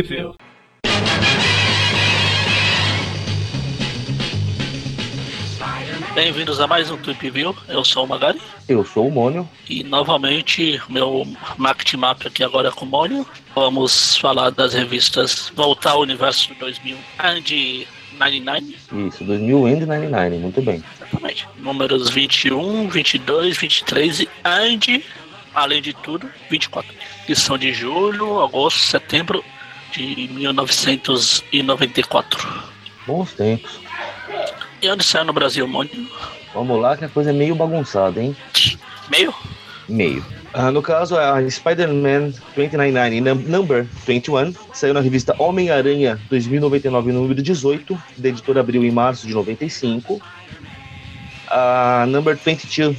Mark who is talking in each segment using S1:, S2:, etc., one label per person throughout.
S1: View.
S2: Bem-vindos a mais um Trip View. Eu sou o Magari.
S3: Eu sou o Mônio.
S2: E novamente, meu marketing map aqui agora é com o Mônio. Vamos falar das revistas Voltar ao Universo 2000 and 99.
S3: Isso, 2000 and 99, muito bem.
S2: Exatamente. Números 21, 22, 23 e and, além de tudo, 24. Que são de julho, agosto, setembro de 1994.
S3: Bons tempos.
S2: E onde saiu no Brasil, Mônio?
S3: Vamos lá, que a coisa é meio bagunçada, hein?
S2: Meio?
S3: Meio. Ah, no caso, a Spider-Man 2099 num- Number 21 saiu na revista Homem-Aranha 2099, número 18, da editora Abril em março de 95. A Number 22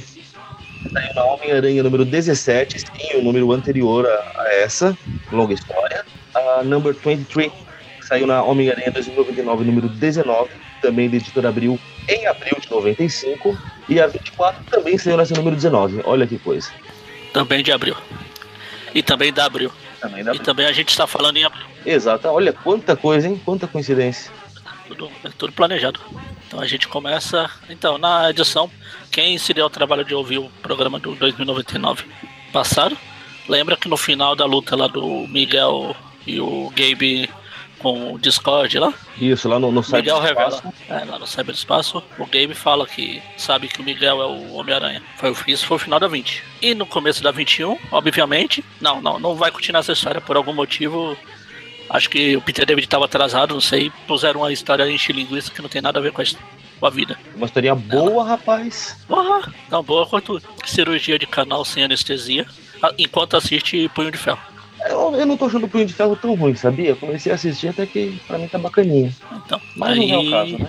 S3: saiu na Homem-Aranha número 17, sim, o número anterior a, a essa, longa história. A Number 23 saiu na Homem-Aranha 2099, número 19, também da editora Abril em abril de 95. E a 24 também saiu nesse número 19. Olha que coisa.
S2: Também de abril. E também da abril.
S3: Também da
S2: E também a gente está falando em abril.
S3: Exato. Olha quanta coisa, hein? Quanta coincidência.
S2: Tudo, é tudo planejado. Então a gente começa. Então, na edição, quem se deu ao trabalho de ouvir o programa do 2099 passado, lembra que no final da luta lá do Miguel e o Gabe com o Discord lá,
S3: Isso, lá no, no
S2: Miguel revela, é, lá no Cyberespaço, o Gabe fala que sabe que o Miguel é o Homem-Aranha. Foi, isso foi o final da 20. E no começo da 21, obviamente, não, não, não vai continuar essa história por algum motivo. Acho que o Peter David estava atrasado, não sei, puseram uma história em linguiça que não tem nada a ver com a, com a vida.
S3: Uma historinha boa, rapaz.
S2: Porra, tão boa quanto cirurgia de canal sem anestesia, a- enquanto assiste Punho de Ferro.
S3: Eu, eu não tô achando o Punho de Ferro tão ruim, sabia? Eu comecei a assistir até que pra mim tá bacaninha.
S2: Então,
S3: Mas
S2: aí,
S3: não é o caso, né?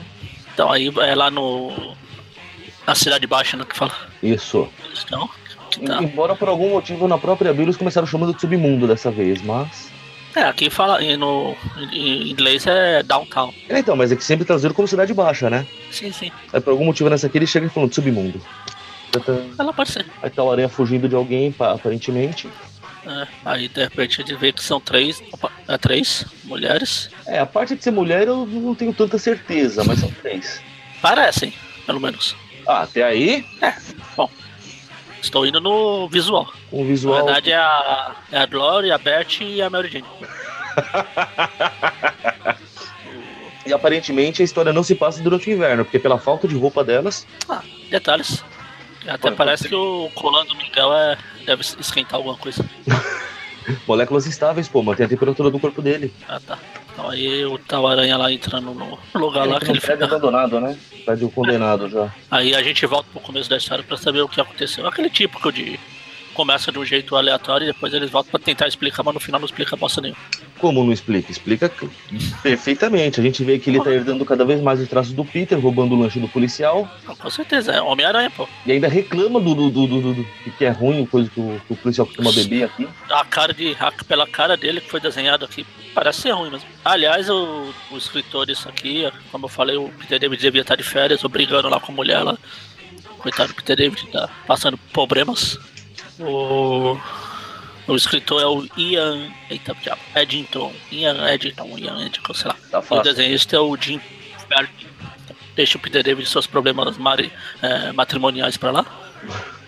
S2: Então aí é lá no. Na Cidade Baixa, né, que fala.
S3: Isso.
S2: Então, tá.
S3: Embora por algum motivo na própria Bíblia eles começaram chamando de submundo dessa vez, mas.
S2: É, aqui fala e no em inglês é downtown.
S3: É, então, mas é que sempre traduziram como cidade baixa, né?
S2: Sim, sim.
S3: Aí por algum motivo nessa aqui ele chega falando de submundo.
S2: Ela pode ser.
S3: Aí tá o aranha fugindo de alguém, pa- aparentemente.
S2: É, aí de repente a gente vê que são três. Opa, é três mulheres.
S3: É, a parte de ser mulher eu não tenho tanta certeza, mas são três.
S2: Parecem, pelo menos.
S3: Ah, até aí,
S2: Estou indo no visual.
S3: o
S2: Na
S3: visual.
S2: verdade é a, é a Glory, a Beth e a Mary Jane.
S3: E aparentemente a história não se passa durante o inverno, porque pela falta de roupa delas.
S2: Ah, detalhes. Até
S3: Pode-
S2: parece que o colando do Miguel é, deve esquentar alguma coisa.
S3: Moléculas estáveis, pô, mantém a temperatura do corpo dele.
S2: Ah, tá. Então aí o tal aranha lá entrando no lugar lá que ele
S3: prédio
S2: fica.
S3: abandonado, né? Prédio condenado já.
S2: Aí a gente volta pro começo da história pra saber o que aconteceu. Aquele típico de começa de um jeito aleatório e depois eles voltam pra tentar explicar, mas no final não explica bosta nenhuma.
S3: Como não explica? Explica perfeitamente. A gente vê que ele tá herdando cada vez mais os traços do Peter, roubando o lanche do policial.
S2: Não, com certeza, é Homem-Aranha, pô.
S3: E ainda reclama do, do, do, do, do- que é ruim, coisa que o, que o policial costuma beber aqui.
S2: A cara de. a- pela cara dele que foi desenhado aqui, parece ser ruim mesmo. Aliás, o, o escritor disso aqui, como eu falei, o Peter David devia estar de férias, ou brigando lá com a mulher lá. Coitado do Peter David, tá passando problemas. O. O escritor é o Ian. Eita, diabo. Eddington. Ian Eddington, Ian Eddington, sei lá.
S3: Tá
S2: E o
S3: fácil.
S2: desenhista é o Jim Ferry. Deixa o Peter David e seus problemas mari- eh, matrimoniais pra lá.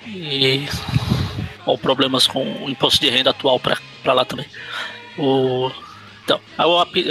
S2: E. Ou problemas com o imposto de renda atual pra, pra lá também. O. Então,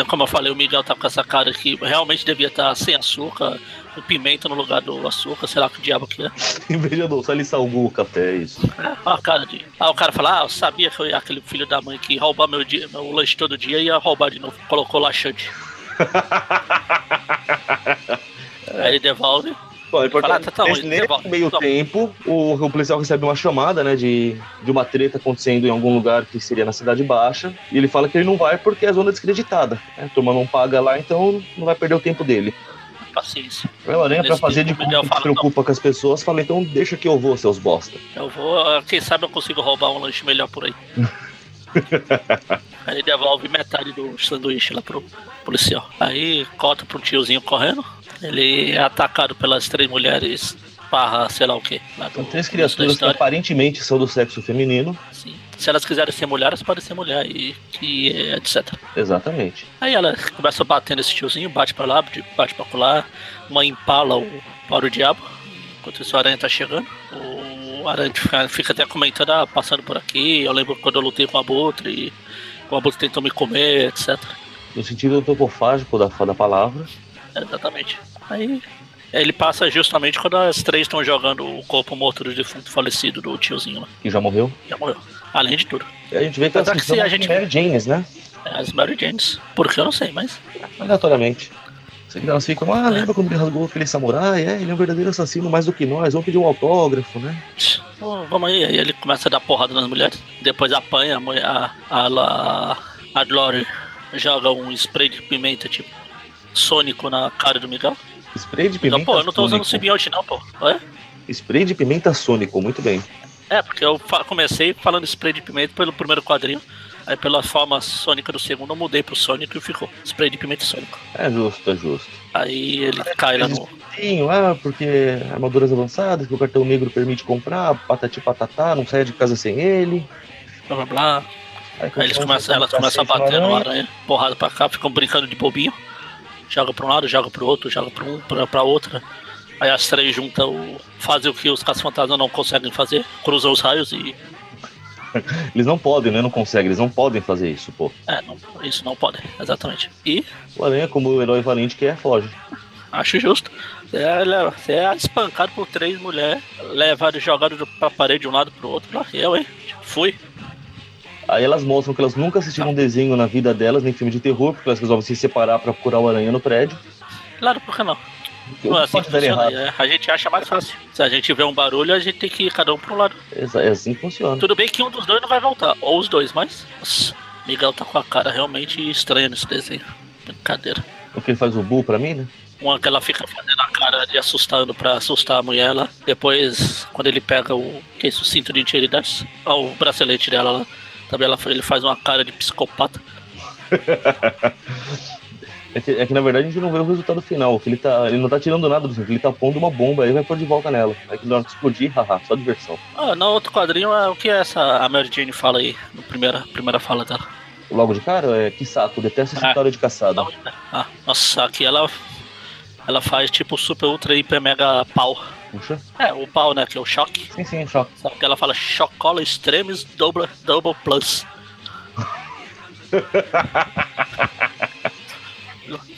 S2: como eu falei, o Miguel tá com essa cara que realmente devia estar sem açúcar, com pimenta no lugar do açúcar, sei lá que diabo que é.
S3: Não, só ele salgou o café, é isso.
S2: Olha a cara de. Aí o cara fala, ah, eu sabia que eu ia aquele filho da mãe que ia roubar meu, dia, meu lanche todo dia e ia roubar de novo. Colocou laxante. Aí ele devolve.
S3: Bom, é importante.
S2: Fala, tá, tá,
S3: nesse,
S2: devolve,
S3: meio
S2: devolve.
S3: tempo, o, o policial recebe uma chamada, né, de, de uma treta acontecendo em algum lugar que seria na Cidade Baixa. E ele fala que ele não vai porque é zona descreditada. Né? A turma não paga lá, então não vai perder o tempo dele.
S2: Paciência.
S3: O Aranha, pra fazer de conta que se preocupa com as pessoas, fala, então deixa que eu vou, seus bosta.
S2: Eu vou, ah, quem sabe eu consigo roubar um lanche melhor por aí. aí ele devolve metade do sanduíche lá pro policial. Aí corta pro tiozinho correndo. Ele é atacado pelas três mulheres barra sei lá o que.
S3: São três criaturas que aparentemente são do sexo feminino.
S2: Sim. se elas quiserem ser mulheres, podem ser mulher e, e etc.
S3: Exatamente.
S2: Aí ela começa a bater nesse tiozinho, bate pra lá, bate pra lá, uma empala o para o diabo, enquanto isso o aranha tá chegando. O aranha fica, fica até comentando, ah, passando por aqui, eu lembro quando eu lutei com o Abutre, e o Abutre tentou me comer, etc.
S3: No sentido antropofágico da, da palavra.
S2: Exatamente. Aí ele passa justamente quando as três estão jogando o corpo morto do defunto falecido do tiozinho lá.
S3: Que já morreu?
S2: Já morreu. Além de tudo.
S3: E a gente vê que elas
S2: Apesar que se a gente-
S3: Mary Janes, né?
S2: É, as Mary Janes. Porque eu não sei, mas.
S3: Aleatoriamente. Elas ficam, ah, lembra quando ele rasgou aquele samurai? É, ele é um verdadeiro assassino mais do que nós. Vamos pedir um autógrafo, né?
S2: Ó, vamos aí. Aí ele começa a dar porrada nas mulheres. Depois apanha a mulher. A, a, a, a Glory joga um spray de pimenta, tipo. Sônico na cara do Miguel.
S3: Spray de pimenta
S2: pô, eu não tô usando simbionte, não, pô.
S3: Spray de pimenta sônico, muito bem.
S2: É, porque eu comecei falando spray de pimenta pelo primeiro quadrinho. Aí pela forma sônica do segundo eu mudei pro Sônico e ficou. Spray de pimenta sônico.
S3: É justo, é justo.
S2: Aí ele cai lá no.
S3: Sim, ah, porque armaduras avançadas que o cartão negro permite comprar, patati patatá, não sai de casa sem ele.
S2: Blá blá blá. Aí eles começam, elas começam a bater
S3: no aranha,
S2: porrada pra cá, ficam brincando de bobinho. Joga pra um lado, joga pro outro, joga pra um, pra outra. Aí as três juntam, o- fazem o que os caça-fantasmas não conseguem fazer, cruzam os raios e.
S3: Eles não podem, né? Não conseguem, eles não podem fazer isso, pô.
S2: É, não, isso não pode, exatamente. E
S3: O Aranha, como o herói valente que é, foge.
S2: acho justo. Você é, é espancado por três mulheres, levado e jogado do- pra parede de um lado pro outro. Eu, hein? Fui.
S3: Aí elas mostram que elas nunca assistiram um desenho na vida delas, nem filme de terror, porque elas resolvem se separar pra procurar o Aranha no prédio.
S2: Claro, por que não?
S3: Que
S2: assim funciona.
S3: errado.
S2: a gente acha mais fácil. Se a gente vê um barulho, a gente tem que ir cada um pro lado.
S3: É assim que funciona.
S2: Tudo bem que um dos dois não vai voltar, ou os dois, mas. Nossa, Miguel tá com a cara realmente estranha nesse desenho. Brincadeira.
S3: O que ele faz o Bull pra mim, né?
S2: Uma que ela fica fazendo a cara de assustando pra assustar a mulher lá. Depois, quando ele pega o. Que é isso? O cinto de integridade. ó, o bracelete dela lá. Também ela, ele faz uma cara de psicopata.
S3: É que, é que, na verdade a gente não vê o resultado final. Que ele, tá, ele não tá tirando nada do cinto, ele tá pondo uma bomba aí vai pôr de volta nela. Aí que na hora que explodir, haha, só diversão.
S2: Ah, no outro quadrinho é o que essa a Mary Jane fala aí, na primeira, primeira fala dela.
S3: Logo de cara, é que saco, detesto essa
S2: Ah.
S3: história de caçada.
S2: Ah, nossa, aqui ela. Ela faz tipo super ultra hiper mega pau.
S3: Puxa.
S2: É, o pau, né? Que é o choque.
S3: Sim, sim, choque.
S2: Só que ela fala Chocola Extremes Double, double Plus.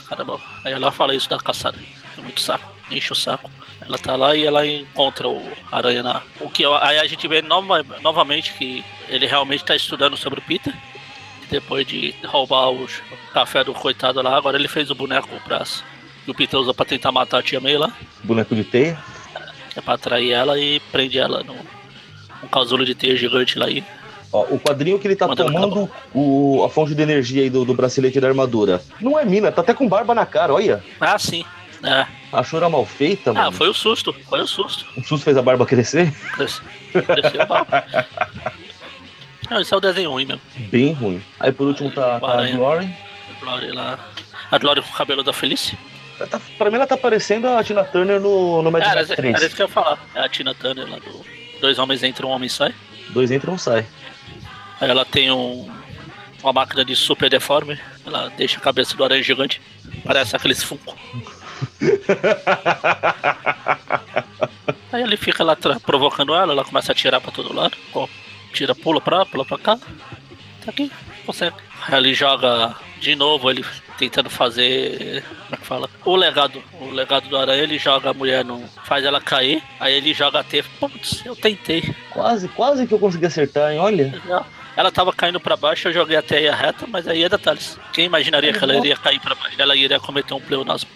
S2: Caramba, aí ela fala isso da caçada. É muito saco, enche o saco. Ela tá lá e ela encontra o aranha na. O que aí a gente vê nova, novamente que ele realmente tá estudando sobre o Peter. Depois de roubar o café do coitado lá, agora ele fez o boneco pra, que o Peter usa pra tentar matar a tia May lá.
S3: Boneco de teia.
S2: Que é pra atrair ela e prende ela no, um casulo de teia gigante lá e
S3: Ó, o quadrinho que ele tá
S2: Manda
S3: tomando o, a fonte de energia aí do, do bracelete da armadura. Não é mina, tá até com barba na cara, olha.
S2: Ah, sim. É.
S3: A chora mal feita, mano.
S2: Ah, foi o susto. Foi o susto.
S3: O susto fez a barba crescer.
S2: Cresce- Cresceu mal. Não, isso é o desenho ruim mesmo.
S3: Bem ruim. Aí por último tá, tá a. Glory.
S2: A Glória lá. A Glória com o cabelo da Felice.
S3: Tá, pra mim ela tá parecendo a Tina Turner no, no Mad
S2: É, era,
S3: Max
S2: era
S3: 3.
S2: isso que eu ia falar. É a Tina Turner lá do Dois Homens Entram, Um Homem Sai.
S3: Dois entra e um sai.
S2: Aí ela tem um, uma máquina de super deforme. Ela deixa a cabeça do aranha gigante. Parece aqueles Funko. Aí ele fica lá provocando ela, ela começa a tirar pra todo lado. Ó, Tira, pula pra lá, pula pra cá. Tá aqui, consegue. Aí ele joga de novo, ele tentando fazer. Como é que fala? O legado. O legado do aranha, ele joga a mulher no. faz ela cair. Aí ele joga a teia. Putz, eu tentei.
S3: Quase, quase que eu consegui acertar, hein? Olha.
S2: Ela tava caindo pra baixo, eu joguei a teia reta, mas aí é detalhes. Quem imaginaria que ela iria cair pra baixo? Ela iria cometer um pleonasmo.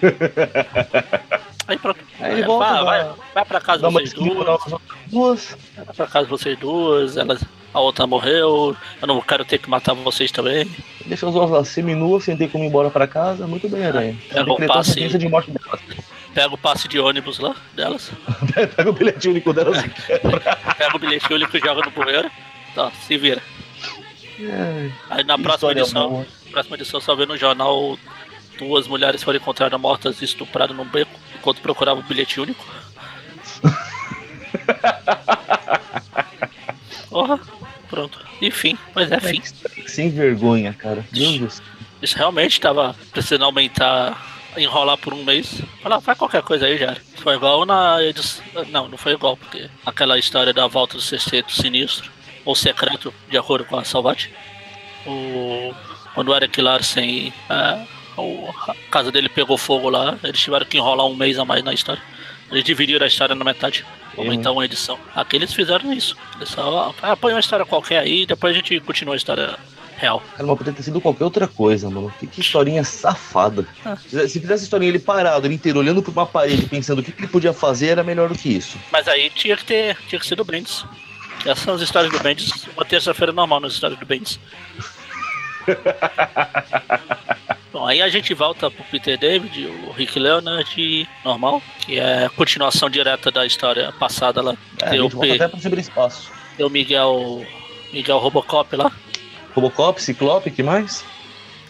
S2: Aí pronto.
S3: Aí volta,
S2: vai,
S3: vai-
S2: vai, vai pra casa
S3: Dá
S2: vocês duas.
S3: duas.
S2: Vai pra casa vocês duas. Ela, a outra morreu. Eu não quero ter que matar vocês também.
S3: Deixa as duas lá seminuas, sem ter como ir embora pra casa. Muito bem, Aranha.
S2: Pega o passe.
S3: de morte delas.
S2: Pega o passe de ônibus lá delas.
S3: Pega o bilhete único delas.
S2: Pega o bilhete único e joga no bueiro. Tá, se vira.
S3: Ai,
S2: Aí na próxima edição.
S3: boa.
S2: Próxima edição só vê no jornal duas mulheres foram encontradas mortas e estupradas num beco enquanto procuravam o bilhete único. Porra. Pronto. Enfim, mas é fim.
S3: Sem vergonha, cara. Meu Deus.
S2: Isso realmente estava precisando aumentar, enrolar por um mês. Falar, faz qualquer coisa aí, já. Foi igual na edição. Não, não foi igual, porque aquela história da volta do sexteto sinistro, ou secreto, de acordo com a Salvati. O... Quando o Eric Larsen. É, a casa dele pegou fogo lá, eles tiveram que enrolar um mês a mais na história. Eles dividiram a história na metade, aumentar uma edição. Aqui eles fizeram isso. Eles só ah, põe uma história qualquer aí e depois a gente continua a história real.
S3: Cara, mas poderia ter sido qualquer outra coisa, mano. Que, que historinha safada. Ah. Se fizesse a historinha ele parado, ele inteiro, olhando pra uma parede, pensando o que, que ele podia fazer, era melhor do que isso.
S2: Mas aí tinha que ter, tinha que ser do Bendis. Essas são as histórias do Bendis. Uma terça-feira normal nas histórias do Bendis. Bom, aí a gente volta pro Peter David, o Rick Leonard normal, que é a continuação direta da história passada lá.
S3: É, a gente P... até pro ciberespaço.
S2: Tem o Miguel. Miguel Robocop lá.
S3: Robocop, Ciclope, que mais?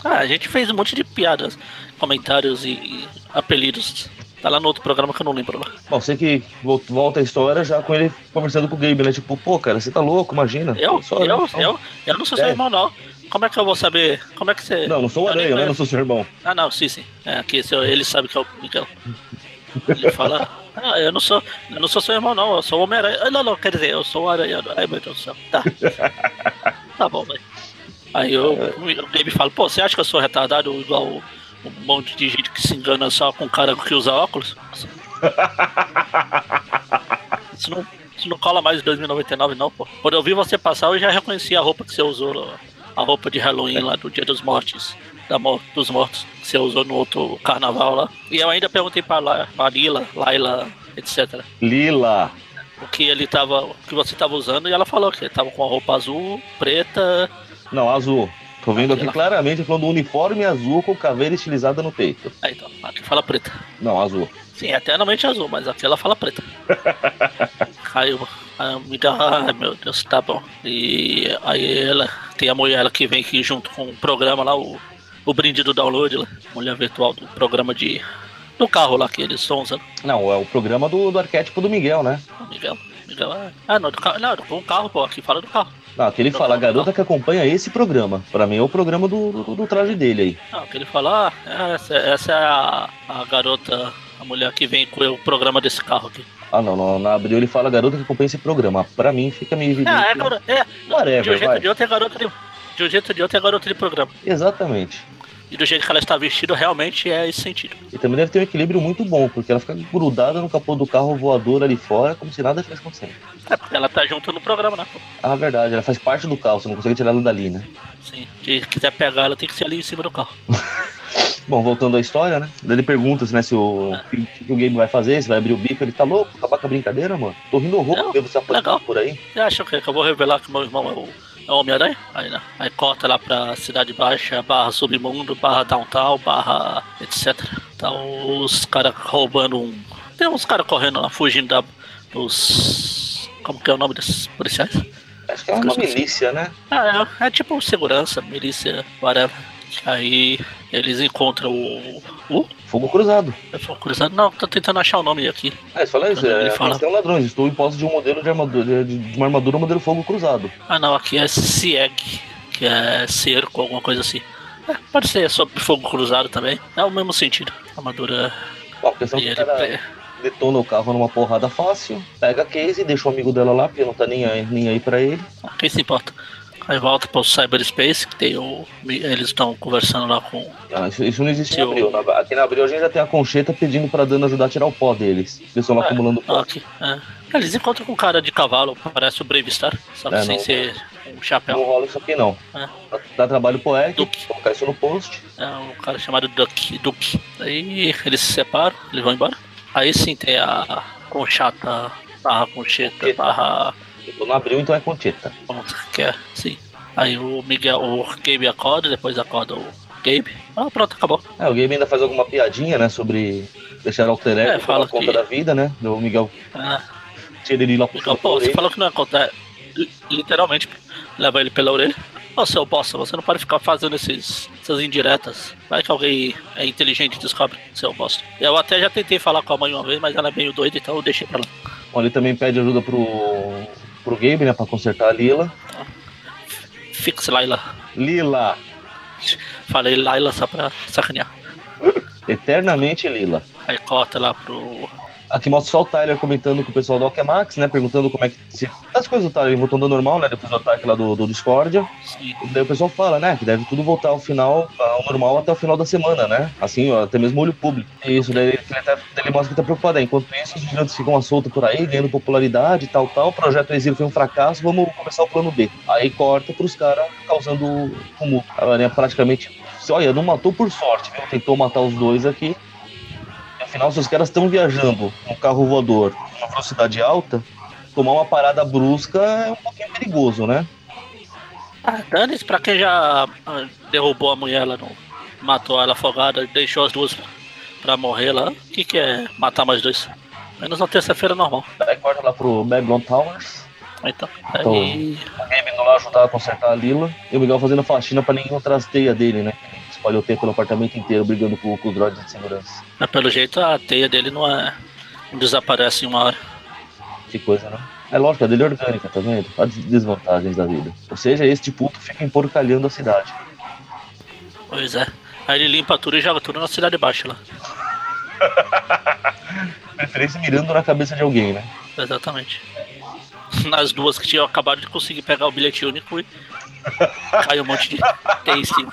S2: Ah, a gente fez um monte de piadas, comentários e, e apelidos. Tá lá no outro programa que eu não lembro lá.
S3: Bom, sei que volta a história já com ele conversando com o Gabe, né? Tipo, pô, cara, você tá louco, imagina.
S2: Eu?
S3: Só,
S2: eu, eu, eu, eu não sou é. seu irmão, não. Como é que eu vou saber? Como é que você.
S3: Não, não sou o Aranha, né? Não sou seu irmão.
S2: Ah, não, sim, sim. É, aqui ele sabe que é o Miguel. Ele fala. Ah, eu não sou. Eu não sou seu irmão, não. Eu sou o Homem-Aranha. Não, não, quer dizer, eu sou o Aranha. Ai, meu Deus do céu. Tá. Tá bom, velho. Aí eu, o Gabe fala, pô, você acha que eu sou retardado igual um monte de gente que se engana só com um cara que usa óculos? Isso não, isso não cola mais em 2099, não, pô. Quando eu vi você passar, eu já reconheci a roupa que você usou a roupa de Halloween lá do Dia dos Mortos, da mor dos Mortos, que você usou no outro carnaval lá. E eu ainda perguntei pra, La pra Lila, Laila, etc.
S3: Lila.
S2: O que ele tava. O que você tava usando e ela falou que ele tava com a roupa azul, preta.
S3: Não, azul. Tô vendo aqui, aqui claramente falando do uniforme azul com caveira estilizada no peito.
S2: Aí então, aqui fala preta.
S3: Não, azul.
S2: Sim, é eternamente azul, mas aqui ela fala preta. Caiu. Me dá, ai meu Deus, tá bom. E aí ela tem a mulher que vem aqui junto com o programa lá, o, o brinde do download lá, mulher virtual do programa de. do carro lá que eles estão usando.
S3: Não, é o programa do, do arquétipo do Miguel, né?
S2: O Miguel. Miguel é. Ah, não, do carro. Não, do carro, pô, aqui fala do carro.
S3: Não, que ele fala, a garota que acompanha esse programa. Pra mim é o programa do, do, do traje dele aí.
S2: Não, que ele fala, ah, essa, essa é a, a garota a mulher que vem com o programa desse carro aqui.
S3: Ah, não, não. Na abril ele fala garota que acompanha esse programa. Pra mim fica meio evidente. Ah,
S2: é, garota. É, Whatever, de um jeito de outro é garota de. De um jeito de outro é garota de programa.
S3: Exatamente.
S2: E do jeito que ela está vestida, realmente é esse sentido.
S3: E também deve ter um equilíbrio muito bom, porque ela fica grudada no capô do carro voador ali fora, como se nada tivesse acontecendo.
S2: É, porque ela tá junto no programa, né?
S3: Ah, verdade, ela faz parte do carro, você não consegue tirar ela dali, né?
S2: Sim, se quiser pegar ela, tem que ser ali em cima do carro.
S3: Bom, voltando à história, né? Ele pergunta né, se o, o que o game vai fazer, se vai abrir o bico. Ele tá louco, acabar com a brincadeira, mano. Tô rindo horror ver você apanhar por aí.
S2: Você acha que eu vou revelar que meu irmão é o, é o Homem-Aranha? Aí, né? Aí corta lá pra Cidade Baixa, barra Submundo, barra Downtown, barra etc. Tá os caras roubando um. Tem uns caras correndo lá, fugindo da, dos. Como que é o nome desses policiais?
S3: Acho que é uma milícia, né?
S2: Ah, é, é tipo segurança, milícia, whatever. Aí eles encontram o. o?
S3: Fogo Cruzado.
S2: É Fogo Cruzado? Não, tô tentando achar o nome aqui.
S3: É, você fala isso, é, ele fala... são ladrões, estou em posse de um modelo de armadura, de uma armadura modelo Fogo Cruzado.
S2: Ah não, aqui é CIEG, que é cerco, alguma coisa assim. É, pode ser sobre Fogo Cruzado também. É o mesmo sentido. Armadura.
S3: Bom, questão que cara detona o carro numa porrada fácil, pega a case, deixa o amigo dela lá, porque não tá nem aí, nem aí pra ele.
S2: Quem se importa? Aí volta para o cyberspace, que tem o. Eles estão conversando lá com.
S3: Ah, isso, isso, não existe em abril. Aqui na abril a gente já tem a concheta pedindo pra Dana ajudar a tirar o pó deles. Eles estão lá é, acumulando pó.
S2: Aqui, é. Eles encontram com um cara de cavalo, parece o Brave Star, sabe? É, sem não, ser um chapéu.
S3: Não rola isso aqui não. É. Dá, dá trabalho pro Eric, Duke. colocar isso no post.
S2: É um cara chamado Duck. Duke. Aí eles se separam, eles vão embora. Aí sim tem a conchata barra concheta barra
S3: eu não abriu, então é Concheta.
S2: Que é, sim. Aí o Miguel, o Gabe acorda, depois acorda o Gabe. Ah, pronto, acabou.
S3: É, o Gabe ainda faz alguma piadinha, né, sobre deixar o alter ego é, fala conta que... da vida, né, do Miguel. Ah. Tira ele lá pro
S2: Miguel, pô, você falou que não ia contar, literalmente, leva ele pela orelha. Ô, seu bosta, você não pode ficar fazendo esses, essas indiretas. Vai que alguém é inteligente e descobre, seu bosta. Eu até já tentei falar com a mãe uma vez, mas ela é meio doida, então eu deixei pra lá.
S3: Bom, ele também pede ajuda pro, pro Gabe, né, pra consertar a Lila.
S2: Fix Laila.
S3: Lila.
S2: Falei Laila só pra sacanear.
S3: Eternamente Lila.
S2: Aí corta lá pro.
S3: Aqui mostra só o Tyler comentando com o pessoal do Alchemax, né? Perguntando como é que. Se... As coisas do Tyler voltando ao normal, né? Depois do ataque lá do, do Discordia.
S2: Sim.
S3: Daí o pessoal fala, né? Que deve tudo voltar ao final, ao normal até o final da semana, né? Assim, ó, até mesmo olho público. Isso, daí ele, até, ele mostra que tá preocupado. É, enquanto isso, os gigantes ficam à solta por aí, ganhando popularidade e tal, tal. O projeto Exílio foi um fracasso, vamos começar o plano B. Aí corta pros caras causando tumulto. A Aranha praticamente. Olha, não matou por sorte, viu? Tentou matar os dois aqui. Afinal, se os caras estão viajando num carro voador numa velocidade alta, tomar uma parada brusca é um pouquinho perigoso, né?
S2: Ah, dane-se pra quem já ah, derrubou a mulher lá, não matou ela afogada, deixou as duas pra morrer lá. O que, que é matar mais dois? Menos na terça-feira normal.
S3: Aí corta lá pro Babylon Towers.
S2: Então,
S3: Então-
S2: aí.
S3: O Gabe indo lá ajudar a consertar a Lila. E o Miguel fazendo faxina pra ninguém encontrar as teias dele, né? Espalhou teia pelo apartamento inteiro brigando com, com os droids de segurança.
S2: Mas pelo jeito a teia dele não é. não desaparece em uma hora.
S3: Que coisa, né? É lógico, a dele é orgânica, tá vendo? As desvantagens da vida. Ou seja, este puto fica emporcalhando a cidade.
S2: Pois é. Aí ele limpa tudo e joga tudo na cidade baixa lá.
S3: Preferência mirando na cabeça de alguém, né?
S2: Exatamente. Nas duas que tinham acabado de conseguir pegar o bilhete único e caiu um monte de teia em cima.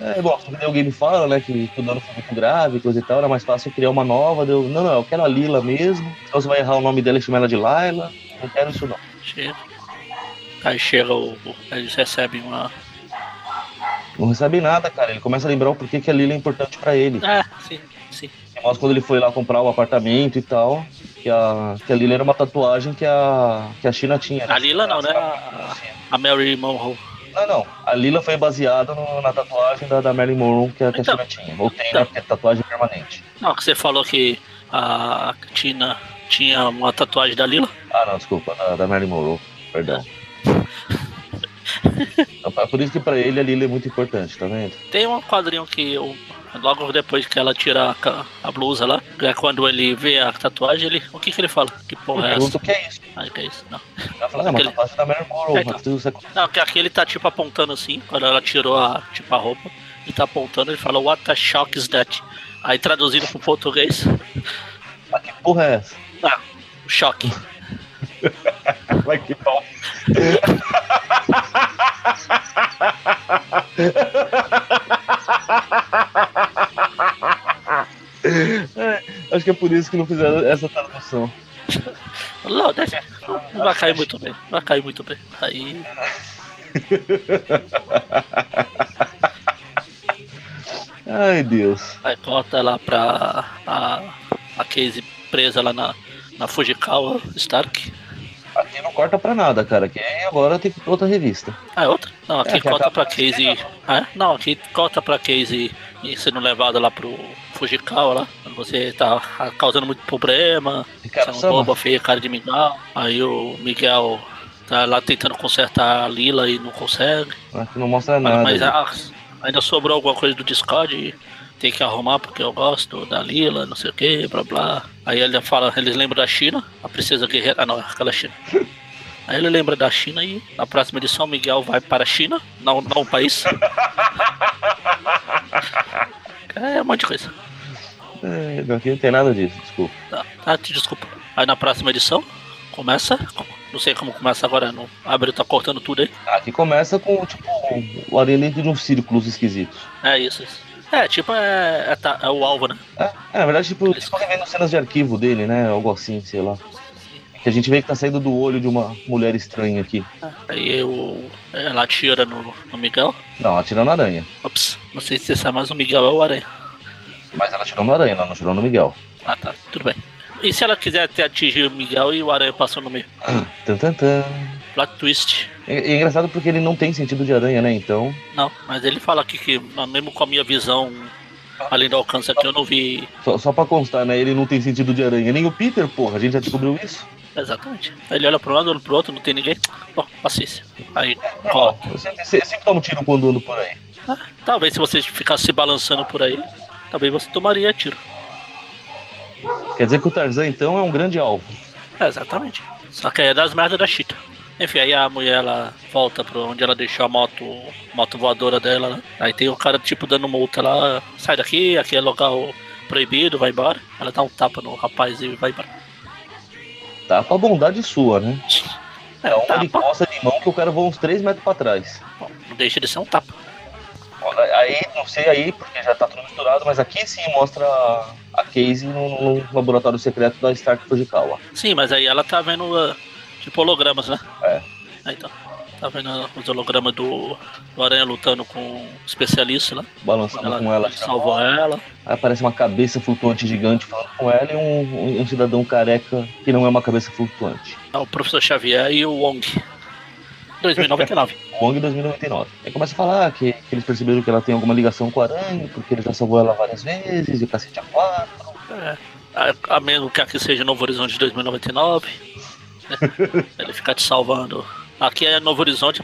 S3: É, bom, quando alguém me fala, né, que o dano foi muito grave, coisa e tal, era mais fácil criar uma nova. Deu, não, não, eu quero a Lila mesmo. Então você vai errar o nome dela e chamar ela de Laila. Não quero isso não.
S2: Chega. Aí chega o. Eles recebem uma.
S3: Não recebe nada, cara. Ele começa a lembrar o porquê que a Lila é importante pra ele.
S2: É, sim, sim.
S3: Mostra quando ele foi lá comprar o apartamento e tal, que a, que a Lila era uma tatuagem que a, que a China tinha. né?
S2: A Lila não, né? A, a Mary Monroe.
S3: Não, não. A Lila foi baseada no- na tatuagem da, da Marilyn Monroe que a, que a
S2: Então.
S3: China tinha. Ou tem,
S2: Então.
S3: né? Porque é tatuagem permanente.
S2: Não, que você falou que a Tina tinha uma tatuagem da Lila.
S3: Ah, não, desculpa. Da, da Marilyn Monroe. Perdão. É por isso que pra ele a Lila é muito importante, tá vendo?
S2: Tem um quadrinho que eu, logo depois que ela tira a, a blusa lá, é quando ele vê a tatuagem, ele. O que que ele fala? Que porra é essa?
S3: o que é isso.
S2: Ai, que é isso? Não.
S3: Ela fala, uma
S2: Aquele-
S3: tatuagem da Monroe.
S2: É, então.
S3: mas
S2: Não, que aqui ele tá tipo apontando assim, quando ela tirou a, tipo, a roupa, ele tá apontando, ele fala, what the shock is that? Aí traduzindo pro português,
S3: Ah, que porra é essa?
S2: ah, choque.
S3: Vai que pau. É, acho que é por isso que não fizeram essa tradução.
S2: Não, deve, não vai cair muito bem, vai cair muito bem. Aí,
S3: Ai, Deus.
S2: aí corta lá pra a, a Casey presa lá na, na Fujikawa Stark.
S3: Aqui não corta pra nada, cara. Aqui agora tem que outra revista.
S2: Ah, é outra? Não, aqui
S3: É, que
S2: corta pra Casey. Ah, é? Não, aqui corta pra Casey e sendo levada lá pro Fujikawa lá. Você tá causando muito problema, você é um boba feia, cara de Miguel. Aí o Miguel tá lá tentando consertar a Lila e não consegue.
S3: Não mostra
S2: Mas,
S3: nada.
S2: mas ah, ainda sobrou alguma coisa do Discord e tem que arrumar porque eu gosto da Lila, não sei o que, blá blá. Aí ele fala, eles lembram da China, a princesa guerreira. Ah não, aquela China. Aí ele lembra da China e na próxima edição o Miguel vai para a China, não, não o país. É um monte de coisa.
S3: É, aqui não tem nada disso, desculpa.
S2: Tá, tá, te desculpa. Aí na próxima edição começa. Não sei como começa agora, não. Abre tá cortando tudo aí.
S3: Aqui começa com, tipo, o dentro de uns círculos esquisitos.
S2: É isso, isso. É, tipo, é, é, tá- é o alvo, né?
S3: É, é, na verdade, tipo, ficam revendo cenas de arquivo dele, né? Algo assim, sei lá. Que a gente vê que tá saindo do olho de uma mulher estranha aqui.
S2: Aí o, ela atira no, no Miguel.
S3: Não, atirando na aranha.
S2: Ops, não sei se você sabe, mas o Miguel é o aranha.
S3: Mas ela atirou no aranha, ela não atirou no Miguel.
S2: Ah tá, tudo bem. E se ela quiser ter atingir o Miguel e o aranha passou no meio?
S3: Tan, tan, tan.
S2: Plot twist.
S3: É, é engraçado porque ele não tem sentido de aranha, né? Então.
S2: Não, mas ele fala aqui que mesmo com a minha visão além do alcance aqui, eu não vi
S3: Só, só pra constar, né? Ele não tem sentido de aranha. Nem o Peter, porra. A gente já descobriu isso.
S2: exatamente. Ele olha pro lado, olha pro outro, não tem ninguém. Bom, paciência. Aí,
S3: Ó,
S2: ó,
S3: eu sempre, sempre tomo tiro quando ando por aí.
S2: ah, talvez se você ficasse se balançando por aí, talvez você tomaria tiro.
S3: Quer dizer que o Tarzan, então, é um grande alvo.
S2: É, exatamente. Só que aí é das merdas da Chita. Enfim, aí a mulher ela volta pra onde ela deixou a moto, moto voadora dela, né? Aí tem o cara tipo dando multa lá, sai daqui, aqui é local proibido, vai embora. Ela dá um tapa no rapaz e vai embora.
S3: Tapa a bondade sua, né?
S2: É,
S3: É
S2: um
S3: uma de
S2: tapa.
S3: costa de mão que o cara voa uns 3 metros pra trás.
S2: Bom, não deixa de ser um tapa.
S3: Aí, não sei aí, porque já tá tudo misturado, mas aqui sim mostra a- Casey no, no laboratório secreto da Stark Fujikawa.
S2: Sim, mas aí ela tá vendo tipo hologramas, né?
S3: É.
S2: Então. Tá vendo os hologramas do, do Aranha lutando com o especialista lá.
S3: Balançando
S2: Ela,
S3: com ela.
S2: salvou ela.
S3: Aí aparece uma cabeça flutuante gigante falando com ela e um, um- um cidadão careca que não é uma cabeça flutuante.
S2: É o professor Xavier e o Wong. 2099.
S3: Wong 2099. Aí começa a falar que, que eles perceberam que ela tem alguma ligação com a aranha, porque ele já salvou ela várias vezes, e o cacete a quatro.
S2: É, a, a menos que aqui seja Novo Horizonte de 2099. Ele fica te salvando. Aqui é Novo Horizonte,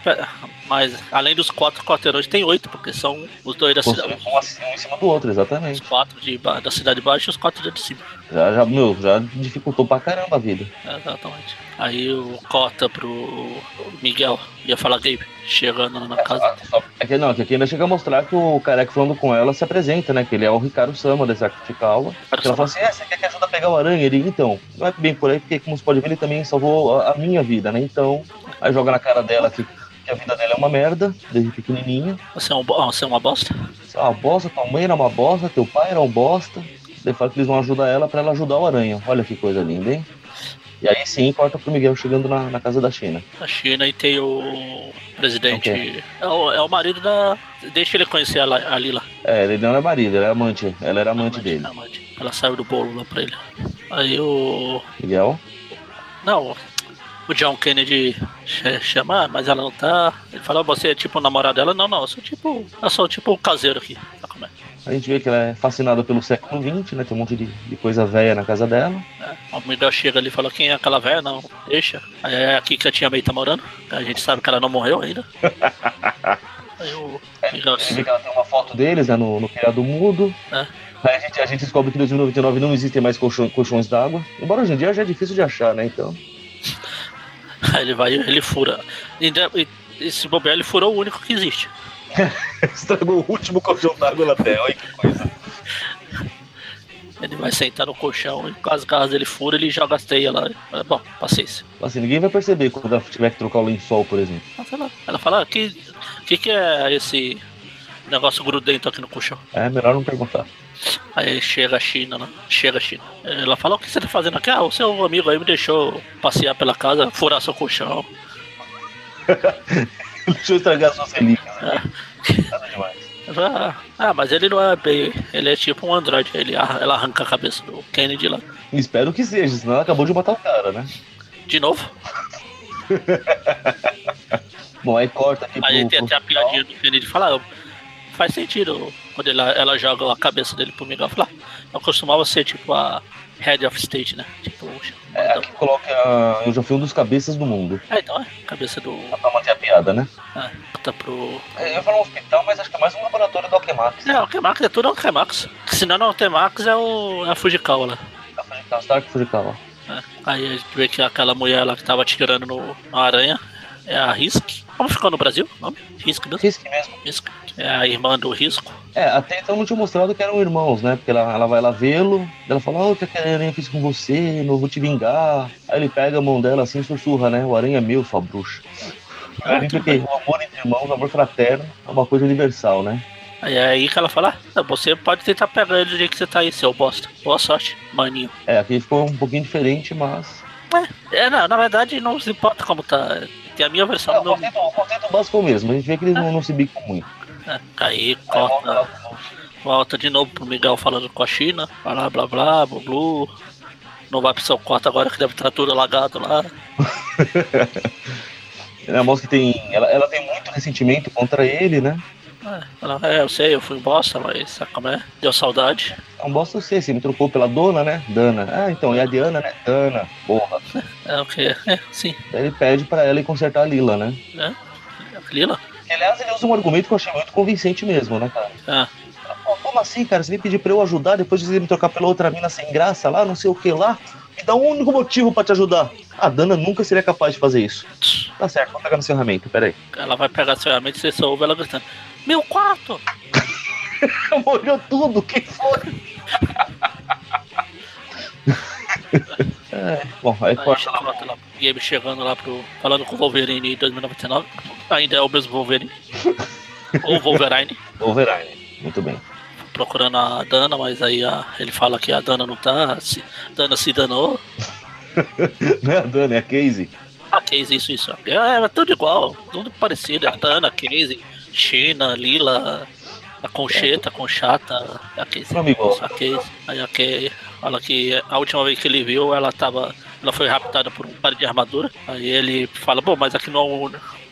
S2: mas além dos quatro quarteirões, tem oito, porque são os dois da cidade.
S3: Um em cima do outro,
S2: Os
S3: exatamente.
S2: quatro de, da cidade de baixo e os quatro de cima.
S3: Já, já, meu, já dificultou pra caramba a vida.
S2: É, Exatamente. Aí o corta pro Miguel, ia falar Gabe, chegando na casa.
S3: Só- É que não, é que aqui ainda chega a mostrar que o careca falando com ela se apresenta, né? Que ele é o Ricardo Sama Fujikawa. Que ela fala assim: é, você quer que ajuda a pegar o aranha? Ele, então, não é bem por aí, porque como você pode ver, ele também salvou a, a minha vida, né? Então, aí joga na cara dela que, que a vida dela é uma merda, desde pequenininha.
S2: Você é, um, bo- você é uma bosta?
S3: Você é uma bosta, tua mãe era uma bosta, teu pai era um bosta. Daí fala que eles vão ajudar ela pra ela ajudar o aranha. Olha que coisa linda, hein? E aí sim, corta pro Miguel chegando na, na casa da China.
S2: A China e tem o presidente.
S3: Ok.
S2: É, o, é o marido da. Deixa ele conhecer a, a Lila.
S3: É, ele não é marido, ele é amante. Ela era amante dele.
S2: amante. Ela saiu do bolo lá pra ele. Aí o.
S3: Miguel?
S2: Não, o John Kennedy ch- chama, "Ah, mas ela não tá. Ele fala, você é tipo o namorado dela? Não, não, eu sou tipo. Eu sou tipo o caseiro aqui. Sabe como é?
S3: A gente vê que ela é fascinada pelo século XX, né? Tem um monte de, de coisa velha na casa dela.
S2: É, o Miguel chega ali e fala, quem é aquela velha? Não, deixa. Aí é aqui que a tia May tá morando. A gente sabe que ela não morreu ainda. Aí o Miguel
S3: A gente vê que ela tem uma foto deles, né? No, no criado mudo.
S2: É.
S3: Aí a gente, a gente descobre que em 2099 não existem mais colchões d'água. Embora hoje em dia já é difícil de achar, né? Então.
S2: Ele vai ele fura. E, e, esse bobear ele furou o único que existe.
S3: Estragou o último colchão d'água na Terra. Olha que coisa.
S2: Ele vai sentar no colchão e com as garras ele fura, ele joga as teias lá. Bom, paciência.
S3: Assim, ninguém vai perceber quando tiver que trocar o lençol, por exemplo.
S2: Ela fala, ela fala "Ah, que, que que é esse negócio grudento aqui no colchão?
S3: É melhor não perguntar.
S2: Aí chega a China, né? Chega a China. Ela fala, o que você tá fazendo aqui? Ah, o seu amigo aí me deixou passear pela casa, furar seu colchão.
S3: Deixa eu estragar suas relíquias. Né? Nada demais.
S2: Ah, mas ele não é bem. Ele é tipo um androide. Ele, ela arranca a cabeça do Kennedy lá.
S3: Espero que seja, senão ela acabou de matar o cara, né?
S2: De novo.
S3: Bom, aí corta aqui
S2: Aí
S3: pro,
S2: tem até a piadinha do Kennedy fala, ah, faz sentido quando ela, ela joga a cabeça dele pro Miguel. Fala, ah, eu costumava ser tipo a Head of State, né? Tipo,
S3: É,
S2: então,
S3: aqui coloca. Eu já fui um dos cabeças do mundo.
S2: é, então é, cabeça do.
S3: Pra manter a piada, né?
S2: É, tá pro.
S3: É, Eu ia falar um hospital, mas acho que é mais um laboratório do Alquemax.
S2: É, o Kemax é tudo o Kemax. Se não, o Kemax é, o, é a Fujikawa lá.
S3: Da Fujikawa, Stark Fujikawa.
S2: É. Aí a gente vê que aquela mulher lá que tava atirando no, na aranha é a Risk. Como ficou no Brasil? Nome? Risk mesmo?
S3: Risque mesmo.
S2: Risk. É a irmã do Risco.
S3: É, até então não tinha mostrado que eram irmãos, né? Porque ela, ela vai lá vê-lo, ela fala, oh, o que a aranha fez com você? Não vou te vingar. Aí ele pega a mão dela assim e sussurra, né? O aranha é meu, sua bruxa. Aí a gente vê que o amor entre irmãos, o amor fraterno, é uma coisa universal, né?
S2: Aí é aí que ela fala, ah, você pode tentar pegar ele do jeito que você tá aí, seu bosta. Boa sorte, maninho.
S3: É, aqui ficou um pouquinho diferente, mas.
S2: É, não, na verdade não se importa como tá. Tem a minha versão
S3: É, o
S2: do.
S3: conceito, o conceito básico é mesmo, a gente vê que eles não, não se bicam muito.
S2: É, aí
S3: volta
S2: corta, volta de novo pro Miguel falando com a China, blá blá blá, blá blá. Não vai pro seu quarto agora que deve estar tudo alagado lá.
S3: Ela mostra que tem. Ela, ela tem muito ressentimento contra ele, né?
S2: É, eu sei, eu fui bosta, mas sabe como é? Deu saudade.
S3: É um bosta eu sei, você me trocou pela dona, né? Dana. Ah, então, e a Diana, né? Dana, porra.
S2: É o que? É, sim.
S3: Daí ele pede pra ela ir consertar a Lila, né?
S2: É. Lila?
S3: Aliás, ele usa um argumento que eu achei muito convincente mesmo, né, cara?
S2: Ah,
S3: Pô, como assim, cara? Você veio pedir pra eu ajudar depois de você me trocar pela outra mina sem graça lá, não sei o que lá? Me dá um único motivo pra te ajudar. A Dana nunca seria capaz de fazer isso. Tá certo, vou pegar no seu ferramenta, peraí.
S2: Ela vai pegar seu ferramenta e você só ouve ela gritando: Meu quarto!
S3: Molhou tudo, quem foi? é, bom, aí
S2: Aí
S3: corta lá.
S2: o Gabe chegando lá pro. falando com o Wolverine em 2099. Ainda é o mesmo Wolverine. Ou Wolverine.
S3: Wolverine. Muito bem.
S2: procurando a Dana, mas aí a- ele fala que a Dana não tá, se, Dana se danou.
S3: Não é a Dana, é a Casey.
S2: A Casey, isso, isso. É, é tudo igual, tudo parecido. É a Dana, a Casey, China, Lila, a Concheta, a Conchata, a Casey.
S3: Meu amigo.
S2: Isso, a Casey. Aí a Casey fala que a última vez que ele viu, ela tava. Ela foi raptada por um par de armadura. Aí ele fala, bom, mas aqui não é o,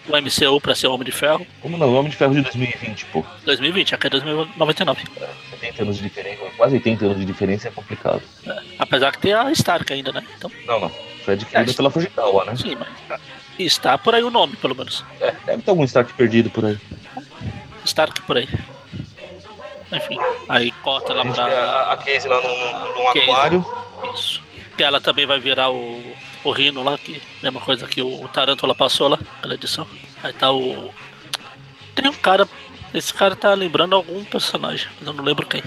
S2: o MCU pra ser Homem de Ferro.
S3: Como não? Homem de Ferro de 2020, pô.
S2: 2020, aqui é 2099.
S3: 70 anos de diferença, quase 80 anos de diferença é complicado.
S2: Apesar que tem a Stark ainda, né? Então,
S3: Não, não. Foi adquirido
S2: É.
S3: pela Fujikawa, né?
S2: sim, mas está por aí o nome, pelo menos.
S3: É, deve ter algum Stark perdido por aí.
S2: Stark por aí. Enfim, aí corta lá pra.
S3: a, a Casey lá num, num aquário.
S2: Isso. Que ela também vai virar o, o Rino lá, que mesma coisa que o Tarantula passou lá pela edição. Aí tá o. Tem um cara. Esse cara tá lembrando algum personagem, mas eu não lembro quem.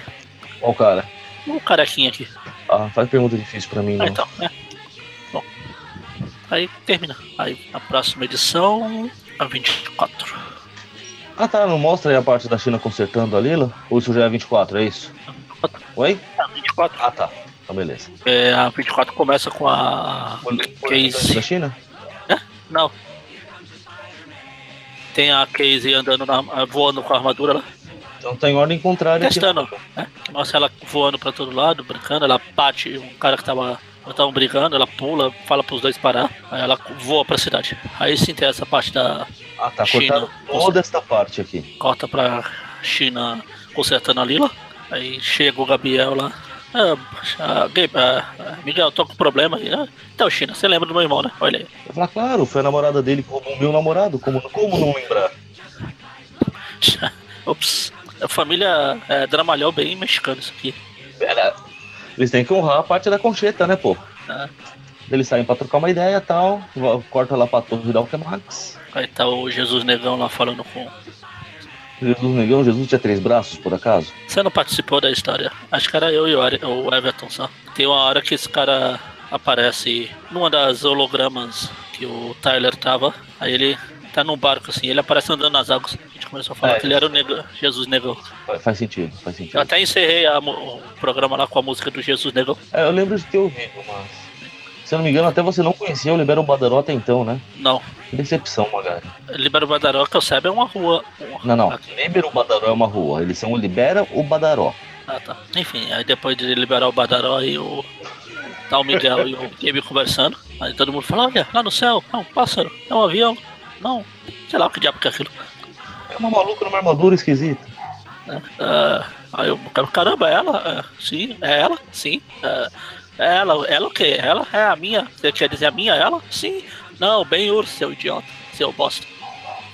S3: O cara.
S2: Um carequinha aqui.
S3: Ah, faz pergunta difícil pra mim,
S2: Ah,
S3: não.
S2: então, é. Aí termina. Aí a próxima edição, a 24.
S3: Ah, tá. Não mostra aí a parte da China consertando a Lila? Ou isso já é 24, é isso? Oi?
S2: A 24.
S3: Ah, tá. Então, beleza.
S2: É, a 24 começa com a Casey.
S3: Da China?
S2: Não. Tem a Casey andando na, voando com a armadura lá.
S3: Então tá em ordem contrária. aqui.
S2: Testando, né? Mostra ela voando pra todo lado, brincando, ela bate um cara que tava. Estavam brigando, ela pula, fala pros dois parar, aí ela voa pra cidade. Aí sim tem essa parte da.
S3: Ah, tá.
S2: China.
S3: Toda esta parte aqui.
S2: corta pra China consertando a Lila. Aí chega o Gabriel lá. Ah, ah, ah, ah, Miguel, tô com problema aí. Ah, então, China, você lembra do meu irmão, né? Olha aí.
S3: Eu falar, claro, foi a namorada dele que roubou o meu namorado. Como, como não lembrar?
S2: Ops. A família é, dramalhou bem mexicano isso aqui.
S3: Eles têm que honrar a parte da concheta, né, pô?
S2: Ah.
S3: Eles saem pra trocar uma ideia e tal. Corta lá pra torre da Alquemax.
S2: Aí tá o Jesus Negão lá falando com.
S3: Jesus negão, Jesus tinha três braços, por acaso?
S2: Você não participou da história? Acho que era eu e o Everton só. Tem uma hora que esse cara aparece numa das hologramas que o Tyler tava. Aí ele tá num barco assim, ele aparece andando nas águas. Gente começou a falar
S3: É,
S2: que ele era o Jesus Negão.
S3: Faz- sentido, faz sentido.
S2: Eu até encerrei a o programa lá com a música do Jesus Negão.
S3: É, eu lembro de ter ouvido, mas. Se eu não me engano, até você não conhecia o Libero Badaró até então, né?
S2: Não.
S3: Que decepção, Magari.
S2: Libero Badaró, que eu saiba, é uma rua. uma-
S3: Não, não.
S2: Aqui.
S3: Libero Badaró é uma rua. Eles são o Libera o Badaró.
S2: Ah, tá. Enfim, aí depois de liberar o Badaró e o. Tá o Miguel e o Gabe conversando. Aí todo mundo fala, olha, lá no céu, é um pássaro, é um avião. Não, sei lá o que diabo que é aquilo.
S3: É uma maluca numa armadura esquisita.
S2: né? Ah, aí eu, caramba, é ela? É, sim, é ela? Sim. É, é ela, ela o quê? Ela é a minha? Você quer dizer a minha, ela? Sim. Não, bem urso, seu idiota, seu bosta.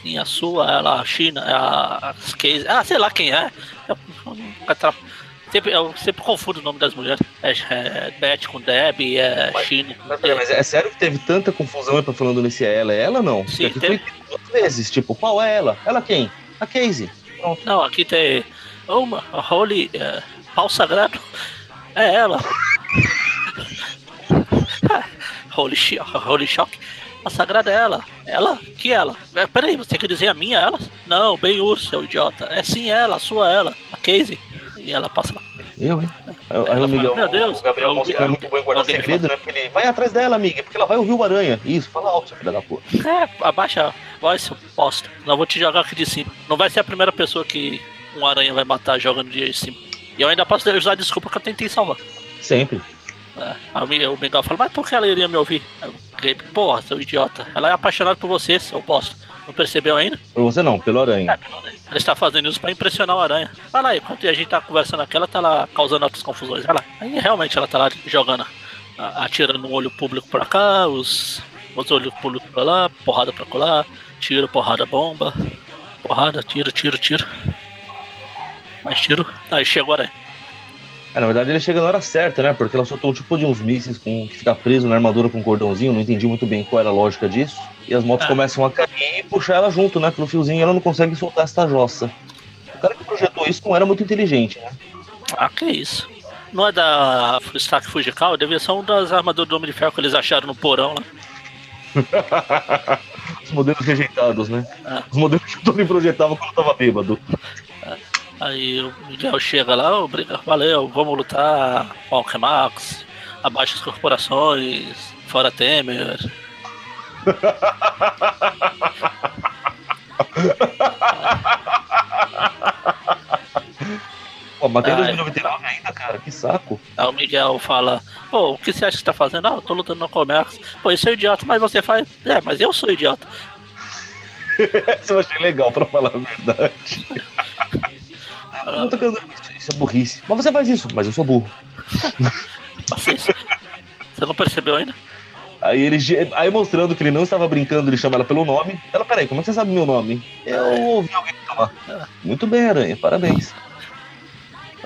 S2: Sim, a sua, ela, a China, é a, a. Ah, sei lá quem é. Eu, eu, atra- sempre, eu sempre confundo o nome das mulheres. É, é Beth com Deb, é
S3: Mas-
S2: China.
S3: Mas, mas é sério que teve tanta confusão aí pra falando nesse é ela, é ela não?
S2: Sim,
S3: Porque aqui foi duas vezes, tipo, qual é ela? Ela quem? A Casey. Pronto.
S2: Não, aqui tem uma Holy é, pau sagrado. É ela. Holy, Holy Shock. A sagrada é ela. Ela? Que ela? É, peraí, você quer dizer a minha ela? Não, bem urso, seu idiota. É sim ela, a sua ela, a Casey. E ela passa lá.
S3: Eu, hein? Aí, o Miguel,
S2: fala, "Meu Deus,
S3: o Gabriel
S2: eu-
S3: que é muito bom em guardar segredo, né? Porque ele vai atrás dela, amiga, porque ela vai ouvir o aranha. Isso, fala alto, seu filho da puta.
S2: É, abaixa a voz, seu bosta. Não vou te jogar aqui de cima. Não vai ser a primeira pessoa que um aranha vai matar jogando de cima. E eu ainda posso usar a desculpa que eu tentei salvar.
S3: Sempre.
S2: É, o Miguel- o Miguel fala, mas por que ela iria me ouvir? Gabe, porra, seu idiota. Ela é apaixonada por você, seu bosta. Não percebeu ainda?
S3: Por você não, pelo aranha.
S2: Ela está fazendo isso pra impressionar o aranha. Vai lá, enquanto a gente tá conversando aqui, ela tá lá causando outras confusões. Vai lá. Aí realmente ela tá lá jogando, atirando um olho público pra cá, os, os olhos públicos pra lá, porrada pra colar, tiro, porrada, bomba. Porrada, tiro, tiro, tiro. Mais tiro. Aí chegou a aranha.
S3: É, na verdade ele chega na hora certa, né? Porque ela soltou um tipo de uns mísseis com, que fica preso na armadura com um cordãozinho, não entendi muito bem qual era a lógica disso. E as motos
S2: Ah.
S3: começam a cair e puxar ela junto, né? Pelo fiozinho ela não consegue soltar essa jossa. O cara que projetou isso não era muito inteligente, né?
S2: Ah, que isso. Não é da Stack Fujikawa? Devia ser um das armaduras do Homem de Ferro que eles acharam no porão lá.
S3: Os modelos rejeitados, né?
S2: Ah.
S3: Os modelos que o Tony projetava quando tava bêbado.
S2: Aí o Miguel chega lá, obriga, valeu, vamos lutar, Walker Max, abaixo as corporações, fora Temer.
S3: Pô, mas tem
S2: Ai.
S3: 2099 ainda, cara, que saco.
S2: Aí o Miguel fala, pô, o que você acha que tá fazendo? Ah, eu tô lutando no Comex. Pô, isso é idiota, mas você faz. É, mas eu sou idiota.
S3: Isso eu achei legal, pra falar a verdade. Querendo- Isso é burrice. Mas você faz isso, mas eu sou burro.
S2: Você não percebeu ainda?
S3: Aí ele aí mostrando que ele não estava brincando, ele chama ela pelo nome. Ela, peraí, como é que você sabe meu nome? Eu ouvi alguém falar. Muito bem, Aranha, parabéns.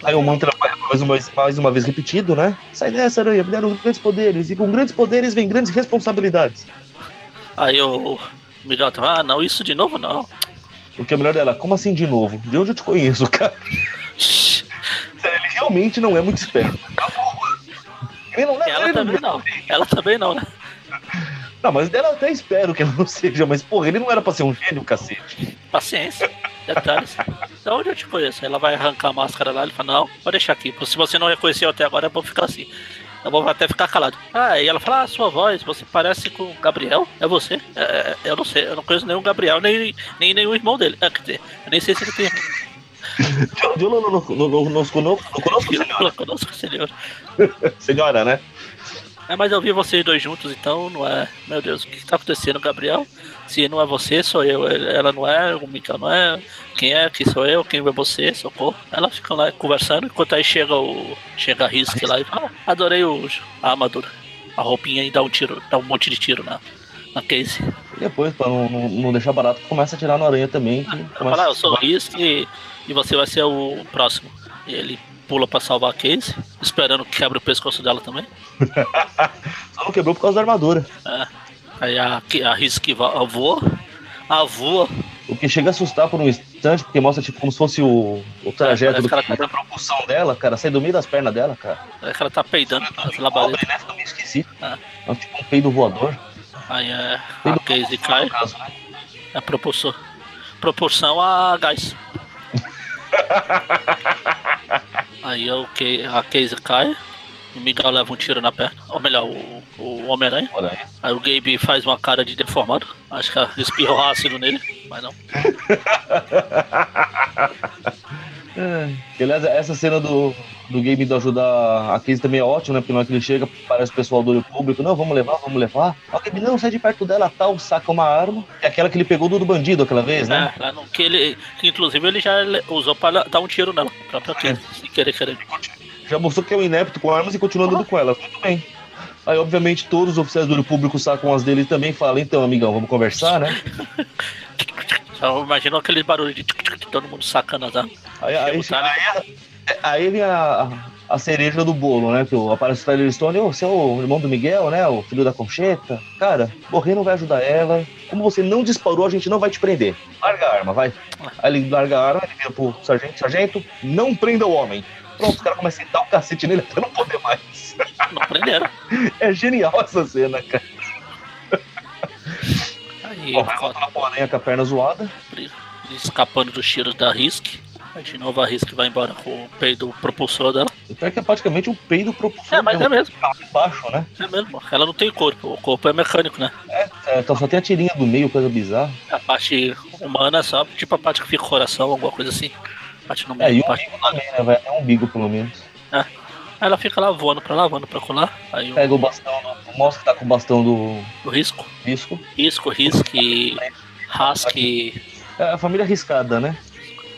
S3: Aí o mantra mais uma, mais uma vez repetido, né? Sai dessa, Aranha, me deram grandes poderes. E com grandes poderes vem grandes responsabilidades.
S2: Aí o Miguel ah, não, isso de novo não.
S3: O que é melhor dela, como assim de novo? De onde eu te conheço, cara? Ele realmente não é muito esperto. Ele não,
S2: Ela
S3: ele
S2: também não. Ela também não, né?
S3: Não, mas dela até espero que ela não seja, mas porra, ele não era pra ser um gênio, cacete.
S2: Paciência. Detalhes. Da onde eu te conheço? Ela vai arrancar a máscara lá, ele fala, não, pode deixar aqui. Se você não reconheceu até agora, é bom ficar assim. Eu vou até ficar calado. Ah, e ela fala, ah, sua voz, você parece com o Gabriel? É você? É, é, eu não sei, eu não conheço nenhum Gabriel, nem, nem nenhum irmão dele. É, quer dizer, eu nem sei se ele tem irmão.
S3: Eu não, não, não, não, não, não conosco, não conosco, senhora.
S2: Conosco, senhor.
S3: Senhora, né?
S2: É, mas eu vi vocês dois juntos, então não é. Meu Deus, o que, que tá acontecendo, Gabriel? Se não é você, sou eu. Ela não é, o Mikael não é. Quem é? Quem sou eu? Quem é você? Socorro. Ela fica lá conversando, enquanto aí chega o. Chega a Risk lá e fala, ah, adorei o, a armadura. A roupinha e dá um tiro, dá um monte de tiro na, na case.
S3: E depois, pra não, não, não deixar barato, começa a tirar no aranha também.
S2: Ela
S3: começa-
S2: fala, ah, eu sou o Risk e, e você vai ser o próximo. E ele pula pra salvar a case, esperando que quebre o pescoço dela também.
S3: Só não quebrou por causa da armadura.
S2: É. Aí a, a Risk vo- voa. A voa.
S3: O que chega a assustar por um instante, porque mostra tipo como se fosse o, o trajeto
S2: parece
S3: do
S2: que
S3: que
S2: tá-
S3: da propulsão dela, cara, sai do meio das pernas dela, cara.
S2: É que ela tá peidando as
S3: Cobre,
S2: labaredas.
S3: né? Esqueci.
S2: Ah.
S3: É um tipo um peido voador.
S2: Aí é,
S3: Peido
S2: a case
S3: propulsor,
S2: cai.
S3: caso, né?
S2: É propulsor. Proporção a gás. Aí é o que a case cai. O Miguel leva um tiro na perna. Ou melhor, o, o Homem-Aranha.
S3: Aí
S2: o Gabe faz uma cara de deformado. Acho que espirrou ácido nele, mas não.
S3: É. Aliás, essa cena do, do game indo ajudar a Casey também é ótima, né? Porque na hora que ele chega, parece o pessoal do olho público, não, vamos levar, vamos levar. O Gabe, não, sai de perto dela, tal, saca uma arma. É aquela que ele pegou do, do bandido aquela vez, né?
S2: É, que ele, que inclusive ele já usou pra dar um tiro nela. A própria case, sem querer querer.
S3: Já mostrou que é um inepto com armas e continua andando com elas. Muito bem. Aí, obviamente, todos os oficiais do olho público sacam as dele também e falam, então, amigão, vamos conversar, né?
S2: Só imaginou aquele barulho de todo mundo sacando as armas.
S3: Aí, aí,
S2: Botaram-
S3: aí, aí vem a, a cereja do bolo, né? Que o- aparece o Tyler Stone, ô, você é o irmão do Miguel, né? O filho da Concheta. Cara, morrer não vai ajudar ela. Como você não disparou, a gente não vai te prender. Larga a arma, vai. Aí ele larga a arma, ele vira pro sargento, sargento, não prenda o homem. Pronto, os caras começam a sentar o cacete nele até não poder mais.
S2: Não prenderam.
S3: É genial essa cena, cara.
S2: Aí
S3: Ó, vai voltar aranha com a perna zoada.
S2: escapando dos tiros da Risk. De novo a Risk vai embora com o peido propulsor dela.
S3: Pior que é praticamente um peido propulsor.
S2: É, mas é mesmo.
S3: Lá embaixo, né?
S2: É mesmo. Ela não tem corpo. O corpo é mecânico, né?
S3: É, então só tem a tirinha do meio, coisa bizarra.
S2: A parte humana é só tipo a parte que fica o coração, alguma coisa assim. A parte no
S3: É, e
S2: meio.
S3: o
S2: parte...
S3: umbigo também, né? Vai até o umbigo, pelo menos.
S2: Aí ela fica lá voando pra lá, voando pra colar. Aí o,
S3: Pega o bastão, do, mostra que tá com o bastão do
S2: o risco.
S3: disco.
S2: Risco, Risk, Hask.
S3: É a família arriscada, né?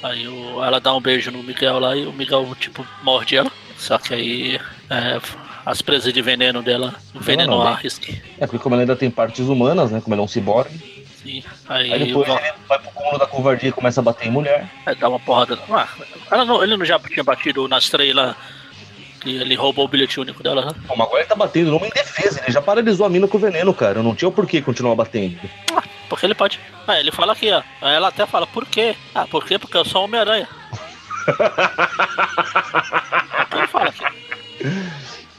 S2: Aí o, ela dá um beijo no Miguel lá e o Miguel, tipo, morde ela. Só que aí é, as presas de veneno dela envenenou
S3: não,
S2: a
S3: né?
S2: Risk.
S3: É, porque como ela ainda tem partes humanas, né? Como ela é um ciborgue.
S2: Sim. Aí,
S3: Aí depois
S2: vo-
S3: ele vai pro cúmulo da covardia e começa a bater em mulher.
S2: Aí dá uma porrada. Ah, ela não, ele não já tinha batido nas três lá Que ele roubou o bilhete único dela, né?
S3: Mas agora ele tá batendo numa indefesa. Ele já paralisou a mina com veneno, cara. Não tinha o porquê continuar batendo.
S2: Ah, porque ele pode. Ah, ele fala aqui, ó. Aí ela até fala, por quê? Ah, por quê? Porque eu sou Homem-Aranha. Ele fala aqui.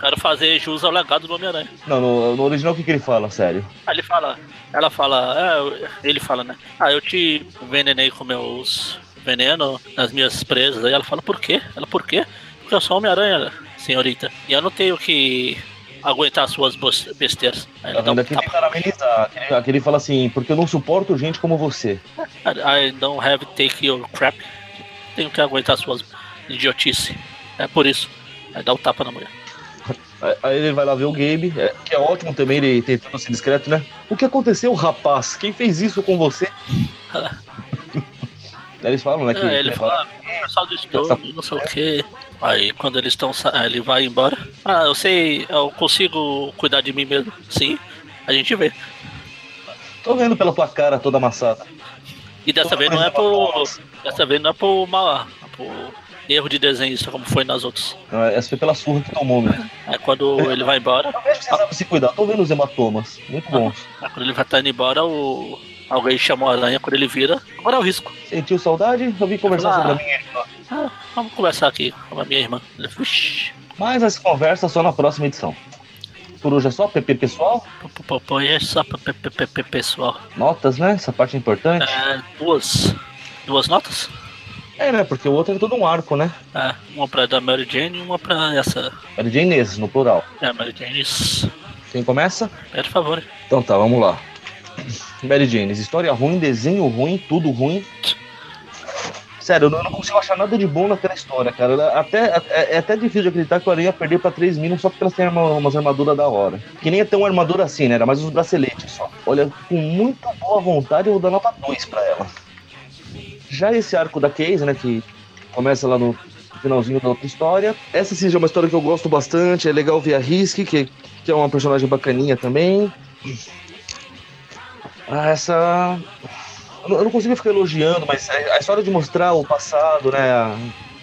S2: Quero fazer jus ao legado do Homem-Aranha.
S3: Não, no, no original o que, que ele fala, sério?
S2: Aí ele fala, ela fala, é, ele fala, né? Ah, eu te envenenei com meus veneno nas minhas presas. Aí ela fala, por quê? Ela, por quê? Porque eu sou Homem-Aranha, senhorita. E eu não tenho que aguentar suas besteiras. Aí ela dá um
S3: ele
S2: tapa.
S3: carameliza. Aquele, aquele fala assim, porque eu não suporto gente como você.
S2: I don't have to take your crap. Tenho que aguentar suas idiotice. É por isso. Aí dá um tapa na mulher.
S3: Aí- ele vai lá ver o Gabe, é, que é ótimo também, ele tentando ser discreto, né? O que aconteceu, rapaz? Quem fez isso com você? Aí eles falam, né? Que,
S2: É, ele
S3: que-
S2: fala, "Ah, pessoal do estúdio, não sei o que. Aí quando eles estão ele vai embora. Ah, eu sei, eu consigo cuidar de mim mesmo. Sim, a gente vê.
S3: Tô vendo pela tua cara toda amassada.
S2: E dessa vez não é por. Dessa vez não é por mal. por erro de desenho, isso como foi nas outras.
S3: Não, Essa foi pela surra que tomou, mesmo.
S2: Aí quando ele vai embora,
S3: você sabe se cuidar. Tô vendo os hematomas. Muito bons.
S2: aí quando ele vai estar indo embora, o. Alguém chamou a aranha, quando ele vira, agora é o risco.
S3: Sentiu saudade? Eu vim conversar
S2: Ah.
S3: sobre a minha irmã.
S2: Ah, vamos conversar aqui com a minha irmã. Uxi,
S3: Mas essa conversa só na próxima edição. Por hoje é só, PP pessoal.
S2: e é só pe- pessoal.
S3: Notas, né? Essa parte é importante.
S2: É, duas. Duas notas?
S3: É, né? Porque o outro é todo um arco, né?
S2: É, uma pra da Mary Jane e uma pra essa.
S3: De Inês, no plural.
S2: É, Mary Jane.
S3: Quem começa?
S2: Por favor.
S3: Então tá, vamos lá. Mary Jane, história ruim, desenho ruim, tudo ruim. Sério, eu não, consigo achar nada de bom naquela história, cara. Até, é, é até difícil de acreditar que o Aranha ia perder pra 3 mil só porque elas têm uma, umas armaduras da hora. Que nem é tão armadura assim, né? Era mais os braceletes só. Olha, com muito boa vontade, eu vou dar nota 2 pra ela. Já esse arco da Case, né? Que começa lá no finalzinho da outra história. Essa sim já é uma história que eu gosto bastante. É legal ver a Risk, que, que é uma personagem bacaninha também. Ah, essa. Eu não- consigo ficar elogiando, mas é- a história de mostrar o passado, né? a-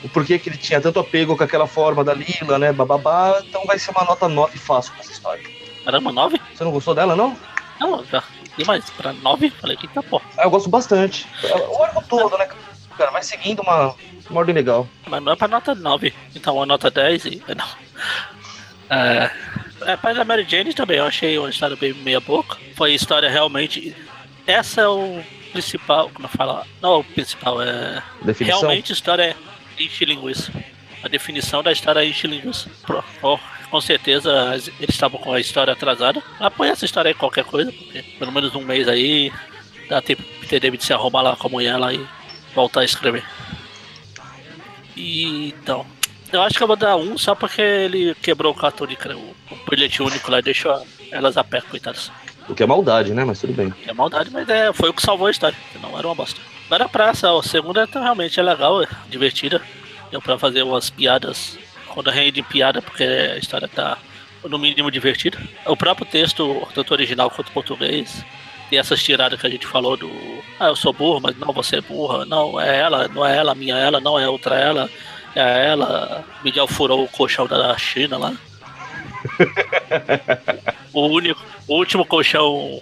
S3: O porquê que ele tinha tanto apego com aquela forma da Lila, né? Bababá. Então vai ser uma nota 9 fácil pra essa história.
S2: Caramba, nove?
S3: Você não gostou dela, não?
S2: Não, já. E mais? Pra nove? Falei que tá pô.
S3: Ah, eu gosto bastante. O arco todo, né? Cara, vai seguindo uma, uma ordem legal.
S2: Mas não é pra nota 9. Então uma nota 10 e. Não. É. É, pra da Mary Jane também, eu achei uma história bem meia boca. Foi história realmente. Essa é o principal. Como eu falo? Não é o principal, é.
S3: Definição.
S2: Realmente a história é enche linguiça. A definição da história é enche linguiça. Ó, com certeza eles estavam com a história atrasada. Apoia essa história aí qualquer coisa, porque pelo menos um mês aí dá tempo pro Peter David se arrumar lá com a mulher lá e voltar a escrever. E, então, eu acho que eu vou dar um só porque ele quebrou o cartão de crédito, o bilhete único lá e deixou elas a pé, coitadas.
S3: O que é maldade, né? Mas tudo bem.
S2: É maldade, mas é, foi o que salvou a história, senão era uma bosta. Agora a praça, a segunda então, realmente é legal, é divertida. Deu pra fazer umas piadas, quando rende piada, porque a história tá no mínimo divertida. O próprio texto, tanto original quanto português, tem essas tiradas que a gente falou do Ah, eu sou burro, mas não, você é burra, não, é ela, não é ela, minha ela, não é outra ela, é ela. Miguel furou o colchão da China lá. o único, o último colchão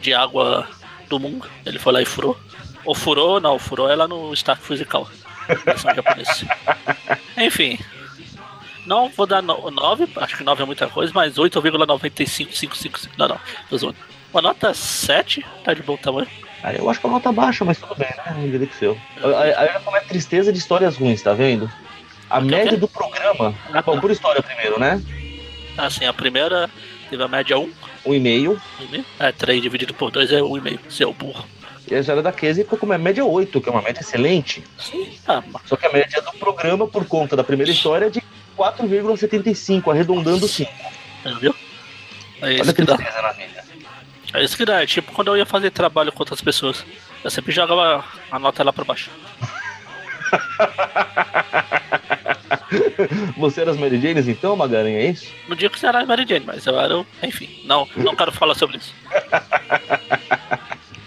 S2: de água do mundo. Ele foi lá e furou. Ou furou, não, furou ela no Stark Physical. Enfim. Não vou dar 9, acho que 9 é muita coisa, mas 8,95555. Não, não, tô zoando. Uma nota 7, tá de bom tamanho.
S3: Aí eu acho que é uma nota baixa, mas tudo bem, né? Um direito seu. Aí aí como é tristeza de histórias ruins, tá vendo? A
S2: Ok.
S3: média do programa.
S2: Ah,
S3: Bom,
S2: tá.
S3: por história primeiro, né?
S2: Assim, a primeira teve a média 1,
S3: Um e-mail.
S2: 1,5. É, 3 dividido por 2 é 1,5. Seu burro.
S3: E a história da Casey ficou com uma média 8, que é uma média excelente.
S2: Sim, ah,
S3: Só que a média do programa, por conta da primeira história, é de 4,75, arredondando 5.
S2: viu? É
S3: Olha
S2: isso
S3: a
S2: que
S3: tristeza na vida.
S2: É isso que dá. É tipo quando eu ia fazer trabalho com outras pessoas. Eu sempre jogava a nota lá pra baixo.
S3: Você era as Mary Janes então, Magaranha, é isso?
S2: No dia que você era Mary Jane, mas eu era. o- Enfim, não, não quero falar sobre isso.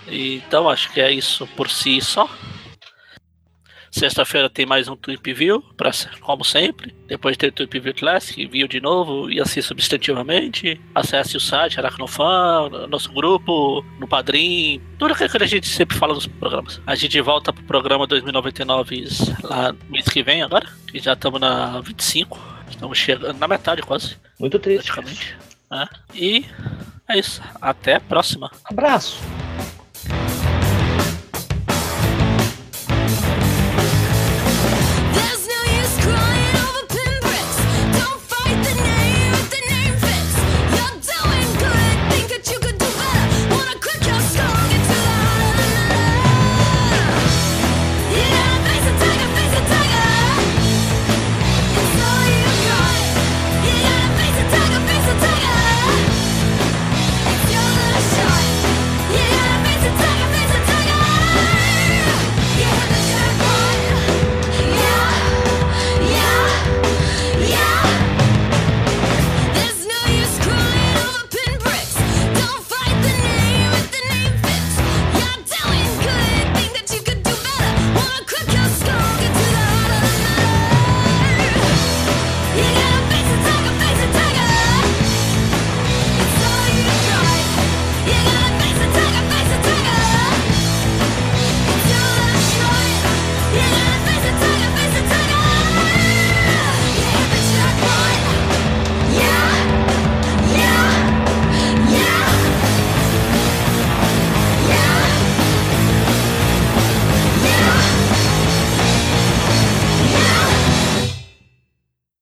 S2: Então acho que é isso por si só. Sexta-feira tem mais um Tweep View, pra, como sempre. Depois tem o Tweep View Classic, View de novo e assim substantivamente. Acesse o site Aracnofan, nosso grupo, no Padrim, tudo aquilo que a gente sempre fala nos programas. A gente volta pro programa 2099 lá no mês que vem agora, que já estamos na 25. Estamos chegando na metade quase.
S3: Muito triste.
S2: Praticamente. É. E é isso. Até a próxima.
S3: Abraço.